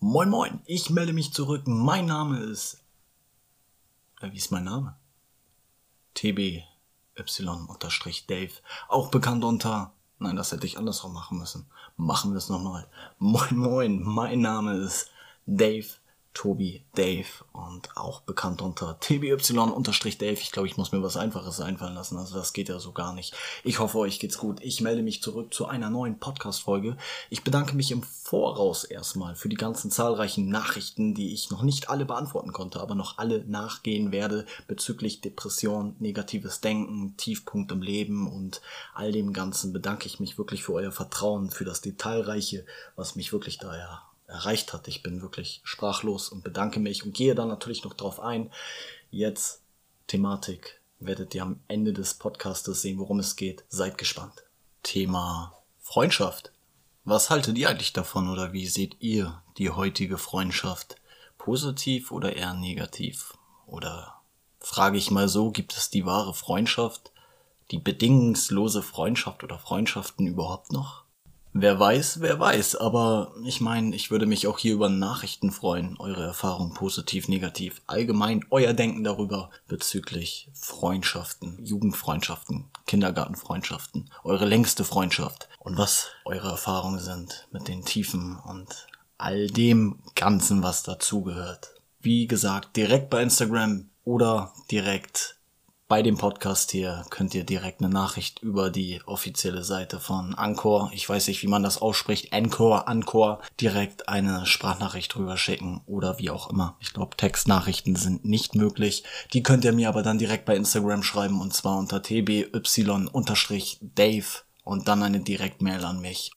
Moin moin, ich melde mich zurück. Mein Name ist. Äh, wie ist mein Name? TBY unterstrich Dave. Auch bekannt unter. Nein, das hätte ich andersrum machen müssen. Machen wir es nochmal. Moin moin, mein Name ist Dave Tobi Dave und auch bekannt unter TBY-Dave. Ich glaube, ich muss mir was Einfaches einfallen lassen. Also das geht ja so gar nicht. Ich hoffe, euch geht's gut. Ich melde mich zurück zu einer neuen Podcast-Folge. Ich bedanke mich im Voraus erstmal für die ganzen zahlreichen Nachrichten, die ich noch nicht alle beantworten konnte, aber noch alle nachgehen werde bezüglich Depression, negatives Denken, Tiefpunkt im Leben und all dem Ganzen bedanke ich mich wirklich für euer Vertrauen, für das Detailreiche, was mich wirklich daher erreicht hat. Ich bin wirklich sprachlos und bedanke mich und gehe dann natürlich noch drauf ein. Jetzt Thematik werdet ihr am Ende des Podcastes sehen, worum es geht. Seid gespannt. Thema Freundschaft. Was haltet ihr eigentlich davon oder wie seht ihr die heutige Freundschaft? Positiv oder eher negativ? Oder frage ich mal so, gibt es die wahre Freundschaft, die bedingungslose Freundschaft oder Freundschaften überhaupt noch? Wer weiß, wer weiß, aber ich meine, ich würde mich auch hier über Nachrichten freuen, eure Erfahrung positiv, negativ, allgemein euer Denken darüber bezüglich Freundschaften, Jugendfreundschaften, Kindergartenfreundschaften, eure längste Freundschaft. Und was eure Erfahrungen sind mit den Tiefen und all dem Ganzen, was dazugehört. Wie gesagt, direkt bei Instagram oder direkt bei dem Podcast hier könnt ihr direkt eine Nachricht über die offizielle Seite von Anchor, ich weiß nicht, wie man das ausspricht, Anchor, Anchor, direkt eine Sprachnachricht drüber schicken oder wie auch immer. Ich glaube, Textnachrichten sind nicht möglich. Die könnt ihr mir aber dann direkt bei Instagram schreiben und zwar unter tby-dave und dann eine Direktmail an mich.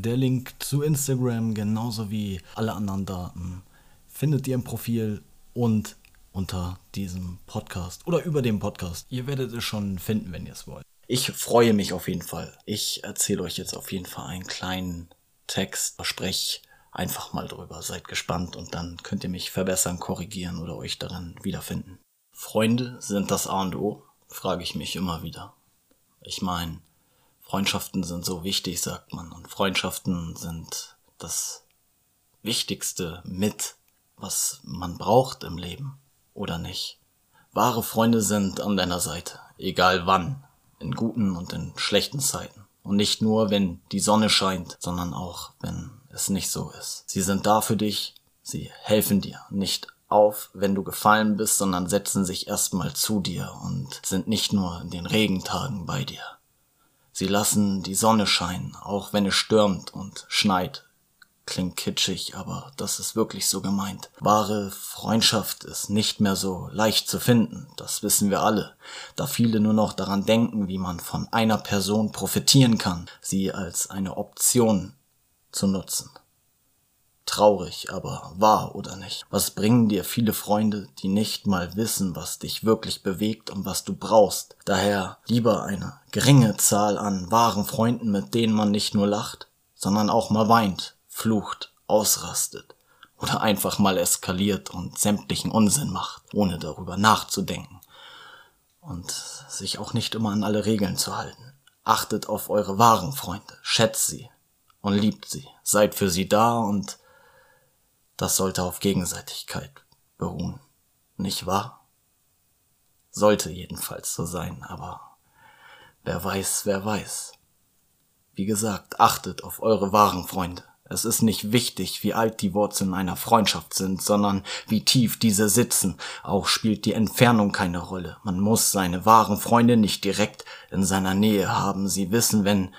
Der Link zu Instagram genauso wie alle anderen Daten findet ihr im Profil und unter diesem Podcast oder über dem Podcast. Ihr werdet es schon finden, wenn ihr es wollt. Ich freue mich auf jeden Fall. Ich erzähle euch jetzt auf jeden Fall einen kleinen Text, verspreche einfach mal drüber. Seid gespannt und dann könnt ihr mich verbessern, korrigieren oder euch darin wiederfinden. Freunde sind das A und O, frage ich mich immer wieder. Ich meine, Freundschaften sind so wichtig, sagt man, und Freundschaften sind das Wichtigste mit, was man braucht im Leben oder nicht. Wahre Freunde sind an deiner Seite, egal wann, in guten und in schlechten Zeiten. Und nicht nur, wenn die Sonne scheint, sondern auch, wenn es nicht so ist. Sie sind da für dich, sie helfen dir nicht auf, wenn du gefallen bist, sondern setzen sich erstmal zu dir und sind nicht nur in den Regentagen bei dir. Sie lassen die Sonne scheinen, auch wenn es stürmt und schneit, Klingt kitschig, aber das ist wirklich so gemeint. Wahre Freundschaft ist nicht mehr so leicht zu finden, das wissen wir alle, da viele nur noch daran denken, wie man von einer Person profitieren kann, sie als eine Option zu nutzen. Traurig, aber wahr oder nicht? Was bringen dir viele Freunde, die nicht mal wissen, was dich wirklich bewegt und was du brauchst? Daher lieber eine geringe Zahl an wahren Freunden, mit denen man nicht nur lacht, sondern auch mal weint, flucht, ausrastet oder einfach mal eskaliert und sämtlichen Unsinn macht, ohne darüber nachzudenken und sich auch nicht immer an alle Regeln zu halten. Achtet auf eure wahren Freunde, schätzt sie und liebt sie, seid für sie da und das sollte auf Gegenseitigkeit beruhen, nicht wahr? Sollte jedenfalls so sein, aber wer weiß, wer weiß. Wie gesagt, achtet auf eure wahren Freunde. Es ist nicht wichtig, wie alt die Wurzeln einer Freundschaft sind, sondern wie tief diese sitzen. Auch spielt die Entfernung keine Rolle. Man muss seine wahren Freunde nicht direkt in seiner Nähe haben. Sie wissen, wenn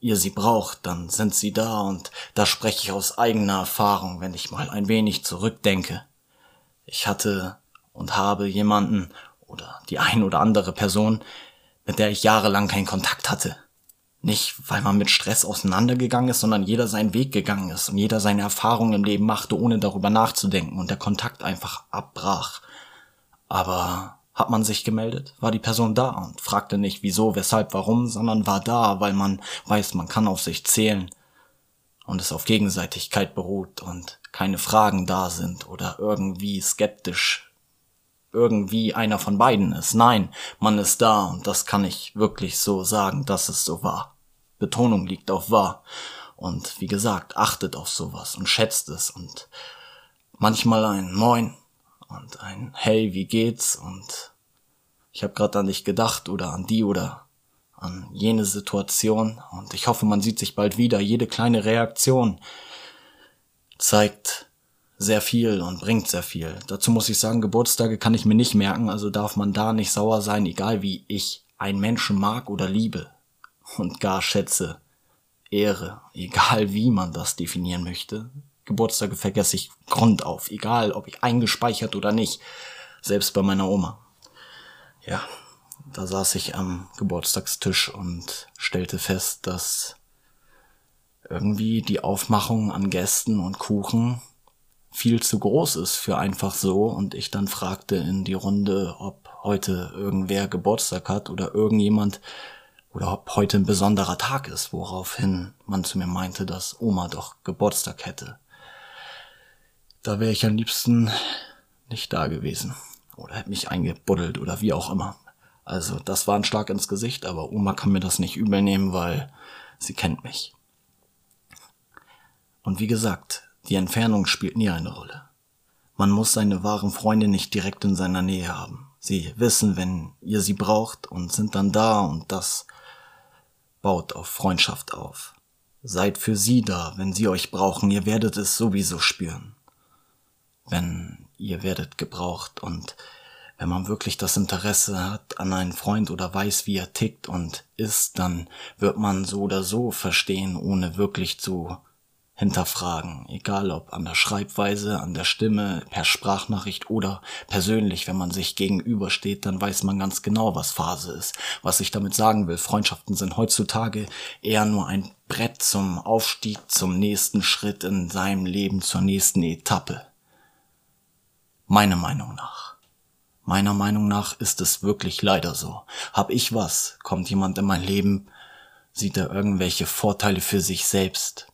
ihr sie braucht, dann sind sie da und da spreche ich aus eigener Erfahrung, wenn ich mal ein wenig zurückdenke. Ich hatte und habe jemanden oder die ein oder andere Person, mit der ich jahrelang keinen Kontakt hatte. Nicht, weil man mit Stress auseinandergegangen ist, sondern jeder seinen Weg gegangen ist und jeder seine Erfahrungen im Leben machte, ohne darüber nachzudenken und der Kontakt einfach abbrach. Aber hat man sich gemeldet, war die Person da und fragte nicht wieso, weshalb, warum, sondern war da, weil man weiß, man kann auf sich zählen und es auf Gegenseitigkeit beruht und keine Fragen da sind oder irgendwie skeptisch irgendwie einer von beiden ist. Nein, man ist da und das kann ich wirklich so sagen, dass es so war. Betonung liegt auf wahr. Und wie gesagt, achtet auf sowas und schätzt es und manchmal ein Moin und ein Hey, wie geht's und ich habe gerade an dich gedacht oder an die oder an jene Situation und ich hoffe, man sieht sich bald wieder. Jede kleine Reaktion zeigt sehr viel und bringt sehr viel. Dazu muss ich sagen, Geburtstage kann ich mir nicht merken, also darf man da nicht sauer sein, egal wie ich einen Menschen mag oder liebe und gar schätze, ehre, egal wie man das definieren möchte. Geburtstage vergesse ich grundauf, egal ob ich eingespeichert oder nicht, selbst bei meiner Oma. Ja, da saß ich am Geburtstagstisch und stellte fest, dass irgendwie die Aufmachung an Gästen und Kuchen viel zu groß ist für einfach so und ich dann fragte in die Runde, ob heute irgendwer Geburtstag hat oder irgendjemand oder ob heute ein besonderer Tag ist, woraufhin man zu mir meinte, dass Oma doch Geburtstag hätte. Da wäre ich am liebsten nicht da gewesen oder hätte mich eingebuddelt oder wie auch immer. Also das war ein Schlag ins Gesicht, aber Oma kann mir das nicht übel nehmen, weil sie kennt mich. Und wie gesagt, die Entfernung spielt nie eine Rolle. Man muss seine wahren Freunde nicht direkt in seiner Nähe haben. Sie wissen, wenn ihr sie braucht und sind dann da und das baut auf Freundschaft auf. Seid für sie da, wenn sie euch brauchen, ihr werdet es sowieso spüren. Wenn ihr werdet gebraucht und wenn man wirklich das Interesse hat an einen Freund oder weiß, wie er tickt und ist, dann wird man so oder so verstehen, ohne wirklich zu hinterfragen, egal ob an der Schreibweise, an der Stimme, per Sprachnachricht oder persönlich, wenn man sich gegenübersteht, dann weiß man ganz genau, was Phase ist. Was ich damit sagen will, Freundschaften sind heutzutage eher nur ein Brett zum Aufstieg, zum nächsten Schritt in seinem Leben, zur nächsten Etappe. Meiner Meinung nach. Meiner Meinung nach ist es wirklich leider so. Hab ich was, kommt jemand in mein Leben, sieht er irgendwelche Vorteile für sich selbst,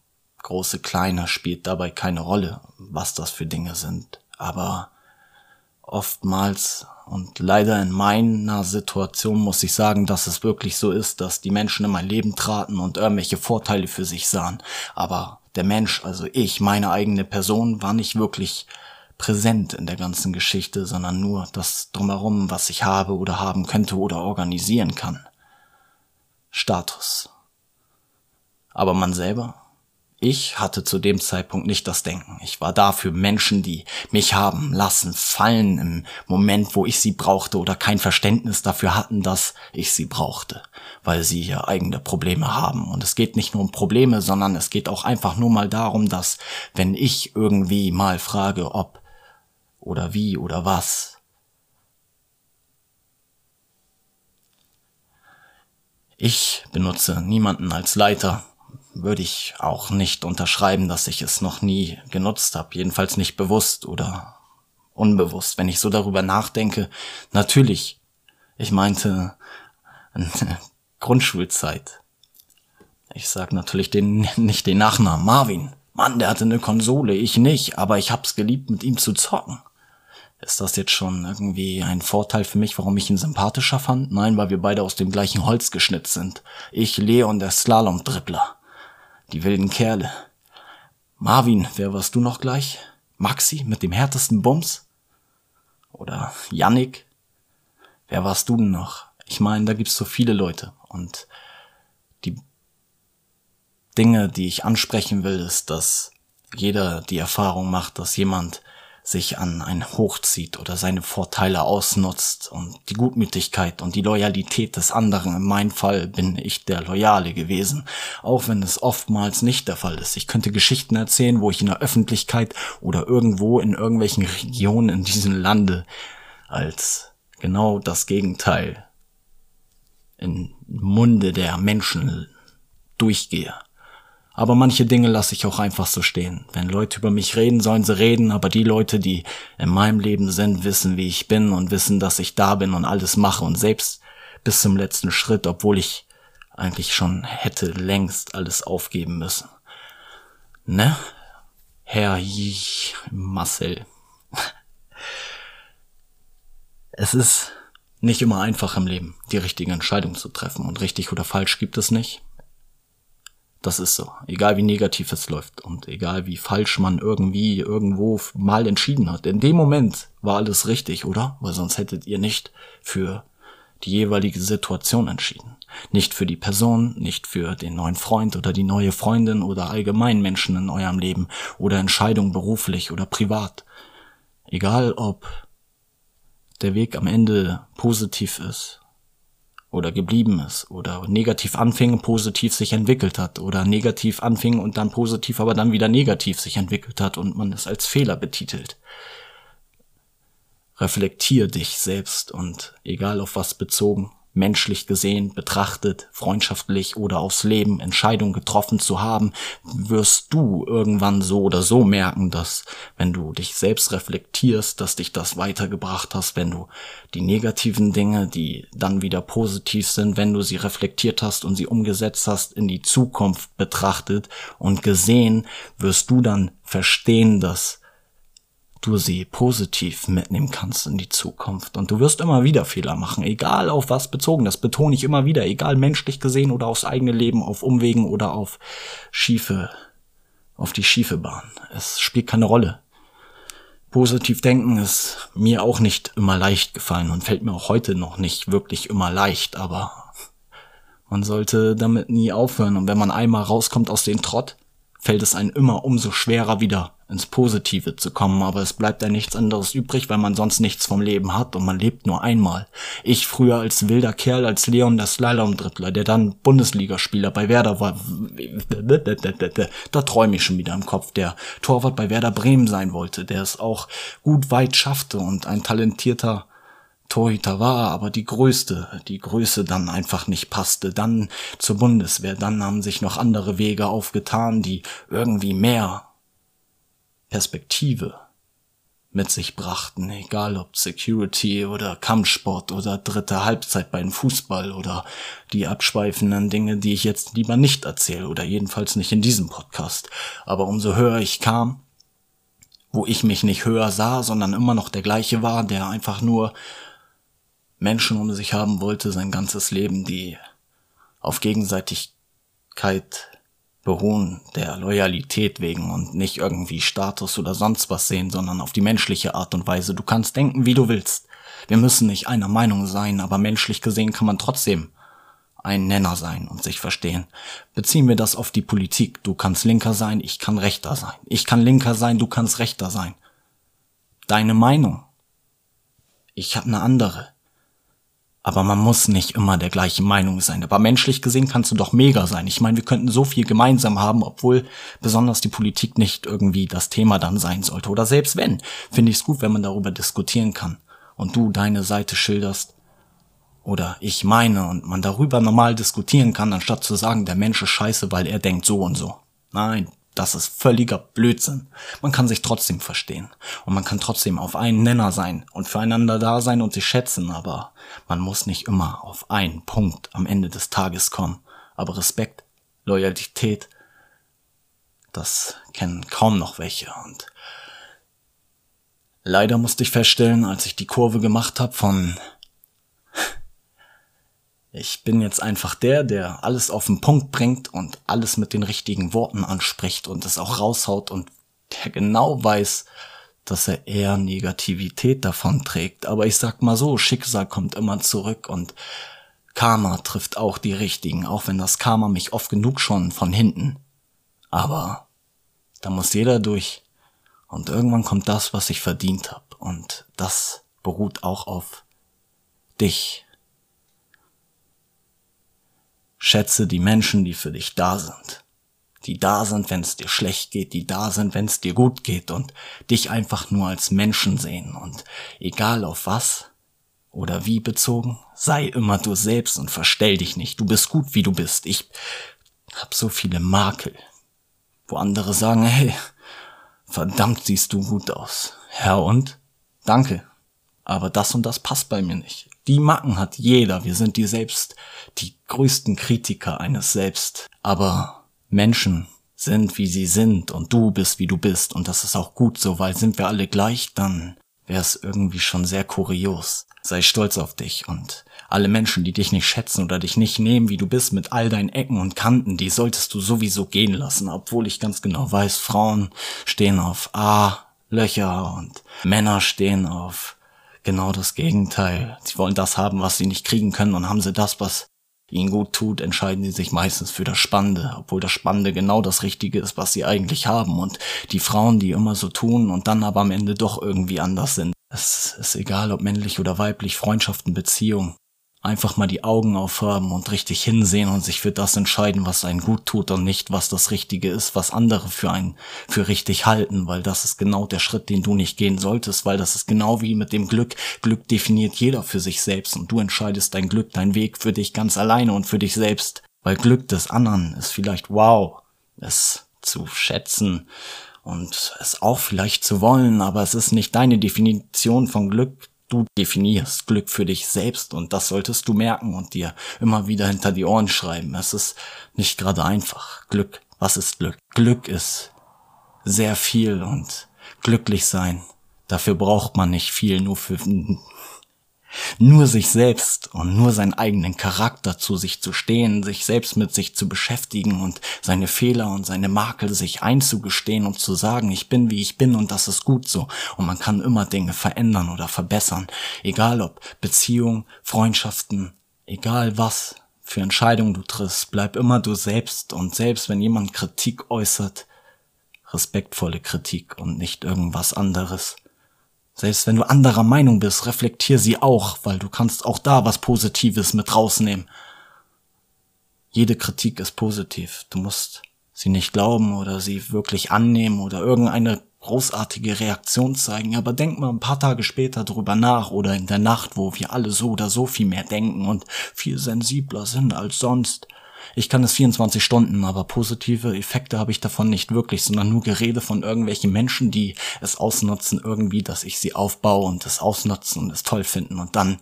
große, kleine spielt dabei keine Rolle, was das für Dinge sind. Aber oftmals und leider in meiner Situation muss ich sagen, dass es wirklich so ist, dass die Menschen in mein Leben traten und irgendwelche Vorteile für sich sahen. Aber der Mensch, also ich, meine eigene Person, war nicht wirklich präsent in der ganzen Geschichte, sondern nur das drumherum, was ich habe oder haben könnte oder organisieren kann. Status. Aber man selber ich hatte zu dem Zeitpunkt nicht das Denken. Ich war da für Menschen, die mich haben lassen fallen im Moment, wo ich sie brauchte oder kein Verständnis dafür hatten, dass ich sie brauchte, weil sie ja eigene Probleme haben. Und es geht nicht nur um Probleme, sondern es geht auch einfach nur mal darum, dass wenn ich irgendwie mal frage, ob oder wie oder was, ich benutze niemanden als Leiter würde ich auch nicht unterschreiben, dass ich es noch nie genutzt habe. Jedenfalls nicht bewusst oder unbewusst. Wenn ich so darüber nachdenke, natürlich, ich meinte Grundschulzeit. Ich sag natürlich den, nicht den Nachnamen. Marvin. Mann, der hatte eine Konsole, ich nicht, aber ich hab's geliebt, mit ihm zu zocken. Ist das jetzt schon irgendwie ein Vorteil für mich, warum ich ihn sympathischer fand? Nein, weil wir beide aus dem gleichen Holz geschnitzt sind. Ich Leon, der Slalom-Dribbler. Die wilden Kerle. Marvin, wer warst du noch gleich? Maxi mit dem härtesten Bums? Oder Yannick? Wer warst du denn noch? Ich meine, da gibt's so viele Leute und die Dinge, die ich ansprechen will, ist, dass jeder die Erfahrung macht, dass jemand sich an einen hochzieht oder seine Vorteile ausnutzt und die Gutmütigkeit und die Loyalität des anderen. In meinem Fall bin ich der Loyale gewesen, auch wenn es oftmals nicht der Fall ist. Ich könnte Geschichten erzählen, wo ich in der Öffentlichkeit oder irgendwo in irgendwelchen Regionen in diesem Lande als genau das Gegenteil in Munde der Menschen durchgehe. Aber manche Dinge lasse ich auch einfach so stehen. Wenn Leute über mich reden, sollen sie reden, aber die Leute, die in meinem Leben sind, wissen, wie ich bin und wissen, dass ich da bin und alles mache und selbst bis zum letzten Schritt, obwohl ich eigentlich schon hätte längst alles aufgeben müssen. Ne? Herr J Marcel. Es ist nicht immer einfach im Leben, die richtige Entscheidung zu treffen und richtig oder falsch gibt es nicht. Das ist so. Egal wie negativ es läuft und egal wie falsch man irgendwie irgendwo mal entschieden hat. In dem Moment war alles richtig, oder? Weil sonst hättet ihr nicht für die jeweilige Situation entschieden. Nicht für die Person, nicht für den neuen Freund oder die neue Freundin oder allgemein Menschen in eurem Leben oder Entscheidungen beruflich oder privat. Egal ob der Weg am Ende positiv ist oder geblieben ist oder negativ anfing, positiv sich entwickelt hat oder negativ anfing und dann positiv, aber dann wieder negativ sich entwickelt hat und man es als Fehler betitelt. Reflektier dich selbst und egal auf was bezogen, menschlich gesehen, betrachtet, freundschaftlich oder aufs Leben Entscheidungen getroffen zu haben, wirst du irgendwann so oder so merken, dass wenn du dich selbst reflektierst, dass dich das weitergebracht hast, wenn du die negativen Dinge, die dann wieder positiv sind, wenn du sie reflektiert hast und sie umgesetzt hast, in die Zukunft betrachtet und gesehen, wirst du dann verstehen, dass du sie positiv mitnehmen kannst in die Zukunft. Und du wirst immer wieder Fehler machen, egal auf was bezogen. Das betone ich immer wieder, egal menschlich gesehen oder aufs eigene Leben, auf Umwegen oder auf schiefe, auf die schiefe Bahn. Es spielt keine Rolle. Positiv denken ist mir auch nicht immer leicht gefallen und fällt mir auch heute noch nicht wirklich immer leicht, aber man sollte damit nie aufhören. Und wenn man einmal rauskommt aus dem Trott, fällt es einem immer umso schwerer wieder ins Positive zu kommen, aber es bleibt ja nichts anderes übrig, weil man sonst nichts vom Leben hat und man lebt nur einmal. Ich früher als wilder Kerl, als Leon der Slalom-Dribbler, der dann Bundesligaspieler bei Werder war, da träume ich schon wieder im Kopf, der Torwart bei Werder Bremen sein wollte, der es auch gut weit schaffte und ein talentierter Torhüter war, aber die größte, die Größe dann einfach nicht passte. Dann zur Bundeswehr, dann haben sich noch andere Wege aufgetan, die irgendwie mehr Perspektive mit sich brachten, egal ob Security oder Kampfsport oder dritte Halbzeit beim Fußball oder die abschweifenden Dinge, die ich jetzt lieber nicht erzähle oder jedenfalls nicht in diesem Podcast. Aber umso höher ich kam, wo ich mich nicht höher sah, sondern immer noch der gleiche war, der einfach nur Menschen um sich haben wollte, sein ganzes Leben, die auf Gegenseitigkeit beruhen, der Loyalität wegen und nicht irgendwie Status oder sonst was sehen, sondern auf die menschliche Art und Weise. Du kannst denken, wie du willst. Wir müssen nicht einer Meinung sein, aber menschlich gesehen kann man trotzdem ein Nenner sein und sich verstehen. Beziehen wir das auf die Politik. Du kannst linker sein, ich kann rechter sein. Ich kann linker sein, du kannst rechter sein. Deine Meinung. Ich habe eine andere. Aber man muss nicht immer der gleichen Meinung sein. Aber menschlich gesehen kannst du doch mega sein. Ich meine, wir könnten so viel gemeinsam haben, obwohl besonders die Politik nicht irgendwie das Thema dann sein sollte. Oder selbst wenn, finde ich es gut, wenn man darüber diskutieren kann. Und du deine Seite schilderst. Oder ich meine und man darüber normal diskutieren kann, anstatt zu sagen, der Mensch ist scheiße, weil er denkt so und so. Nein, das ist völliger Blödsinn. Man kann sich trotzdem verstehen. Und man kann trotzdem auf einen Nenner sein und füreinander da sein und sich schätzen, aber man muss nicht immer auf einen Punkt am Ende des Tages kommen. Aber Respekt, Loyalität, das kennen kaum noch welche. Und leider musste ich feststellen, als ich die Kurve gemacht habe von ich bin jetzt einfach der, der alles auf den Punkt bringt und alles mit den richtigen Worten anspricht und es auch raushaut und der genau weiß, dass er eher Negativität davon trägt. Aber ich sag mal so, Schicksal kommt immer zurück und Karma trifft auch die richtigen, auch wenn das Karma mich oft genug schon von hinten. Aber da muss jeder durch. Und irgendwann kommt das, was ich verdient habe. Und das beruht auch auf dich. Schätze die Menschen, die für dich da sind. Die da sind, wenn es dir schlecht geht, die da sind, wenn es dir gut geht und dich einfach nur als Menschen sehen und egal auf was oder wie bezogen, sei immer du selbst und verstell dich nicht. Du bist gut, wie du bist. Ich hab so viele Makel, wo andere sagen, hey, verdammt siehst du gut aus. Herr und? Danke. Aber das und das passt bei mir nicht. Die Macken hat jeder. Wir sind die selbst, die größten Kritiker eines Selbst. Aber Menschen sind, wie sie sind und du bist, wie du bist und das ist auch gut so, weil sind wir alle gleich, dann wäre es irgendwie schon sehr kurios. Sei stolz auf dich und alle Menschen, die dich nicht schätzen oder dich nicht nehmen, wie du bist, mit all deinen Ecken und Kanten, die solltest du sowieso gehen lassen, obwohl ich ganz genau weiß, Frauen stehen auf A, Löcher und Männer stehen auf genau das Gegenteil. Sie wollen das haben, was sie nicht kriegen können und haben sie das, was ihnen gut tut, entscheiden sie sich meistens für das Spannende, obwohl das Spannende genau das Richtige ist, was sie eigentlich haben. Und die Frauen, die immer so tun und dann aber am Ende doch irgendwie anders sind. Es ist egal, ob männlich oder weiblich, Freundschaften, Beziehungen einfach mal die Augen aufhaben und richtig hinsehen und sich für das entscheiden, was einen gut tut und nicht, was das Richtige ist, was andere für einen für richtig halten, weil das ist genau der Schritt, den du nicht gehen solltest, weil das ist genau wie mit dem Glück. Glück definiert jeder für sich selbst und du entscheidest dein Glück, dein Weg für dich ganz alleine und für dich selbst, weil Glück des anderen ist vielleicht wow, es zu schätzen und es auch vielleicht zu wollen, aber es ist nicht deine Definition von Glück, Du definierst Glück für dich selbst und das solltest du merken und dir immer wieder hinter die Ohren schreiben. Es ist nicht gerade einfach. Glück, was ist Glück? Glück ist sehr viel und glücklich sein. Dafür braucht man nicht viel, nur für nur sich selbst und nur seinen eigenen Charakter zu sich zu stehen, sich selbst mit sich zu beschäftigen und seine Fehler und seine Makel sich einzugestehen und zu sagen, ich bin wie ich bin und das ist gut so. Und man kann immer Dinge verändern oder verbessern. Egal ob Beziehung, Freundschaften, egal was für Entscheidungen du triffst, bleib immer du selbst und selbst wenn jemand Kritik äußert, respektvolle Kritik und nicht irgendwas anderes. Selbst wenn du anderer Meinung bist, reflektier sie auch, weil du kannst auch da was Positives mit rausnehmen. Jede Kritik ist positiv. Du musst sie nicht glauben oder sie wirklich annehmen oder irgendeine großartige Reaktion zeigen, aber denk mal ein paar Tage später drüber nach oder in der Nacht, wo wir alle so oder so viel mehr denken und viel sensibler sind als sonst. Ich kann es 24 Stunden, aber positive Effekte habe ich davon nicht wirklich, sondern nur Gerede von irgendwelchen Menschen, die es ausnutzen irgendwie, dass ich sie aufbaue und es ausnutzen und es toll finden und dann,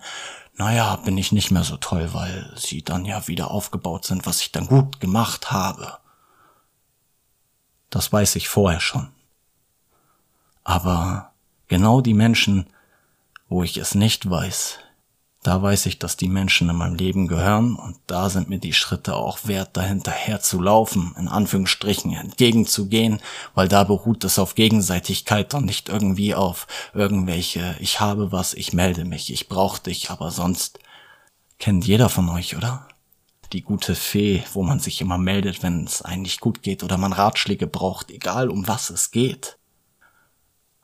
naja, bin ich nicht mehr so toll, weil sie dann ja wieder aufgebaut sind, was ich dann gut gemacht habe. Das weiß ich vorher schon. Aber genau die Menschen, wo ich es nicht weiß, da weiß ich, dass die Menschen in meinem Leben gehören und da sind mir die Schritte auch wert, dahinterher zu laufen, in Anführungsstrichen entgegenzugehen, weil da beruht es auf Gegenseitigkeit und nicht irgendwie auf irgendwelche, ich habe was, ich melde mich, ich brauche dich, aber sonst kennt jeder von euch, oder? Die gute Fee, wo man sich immer meldet, wenn es einem nicht gut geht oder man Ratschläge braucht, egal um was es geht.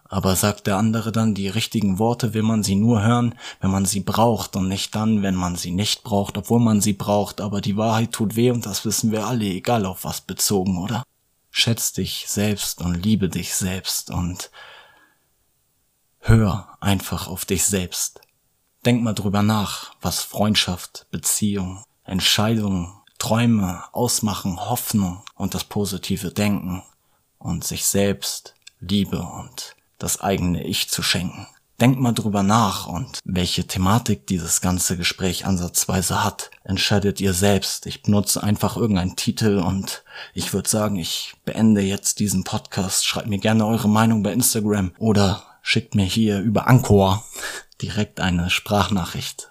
Aber sagt der andere dann, die richtigen Worte will man sie nur hören, wenn man sie braucht und nicht dann, wenn man sie nicht braucht, obwohl man sie braucht. Aber die Wahrheit tut weh und das wissen wir alle, egal auf was bezogen, oder? Schätz dich selbst und liebe dich selbst und hör einfach auf dich selbst. Denk mal drüber nach, was Freundschaft, Beziehung, Entscheidungen, Träume ausmachen, Hoffnung und das positive Denken und sich selbst, Liebe und das eigene Ich zu schenken. Denkt mal drüber nach und welche Thematik dieses ganze Gespräch ansatzweise hat, entscheidet ihr selbst. Ich benutze einfach irgendeinen Titel und ich würde sagen, ich beende jetzt diesen Podcast. Schreibt mir gerne eure Meinung bei Instagram oder schickt mir hier über Anchor direkt eine Sprachnachricht.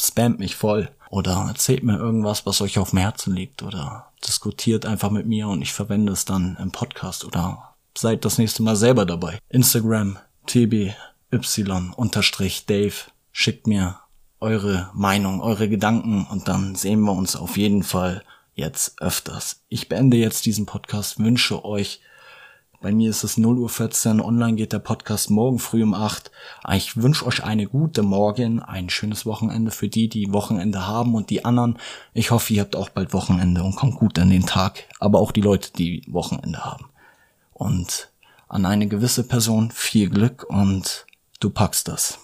Spamt mich voll oder erzählt mir irgendwas, was euch auf dem Herzen liegt oder diskutiert einfach mit mir und ich verwende es dann im Podcast oder seid das nächste Mal selber dabei. Instagram tby unterstrich Dave. Schickt mir eure Meinung, eure Gedanken und dann sehen wir uns auf jeden Fall jetzt öfters. Ich beende jetzt diesen Podcast, wünsche euch, bei mir ist es 0.14 Uhr, online geht der Podcast morgen früh um 8. Ich wünsche euch eine gute Morgen, ein schönes Wochenende für die, die Wochenende haben und die anderen. Ich hoffe, ihr habt auch bald Wochenende und kommt gut an den Tag, aber auch die Leute, die Wochenende haben und an eine gewisse Person viel Glück und du packst das.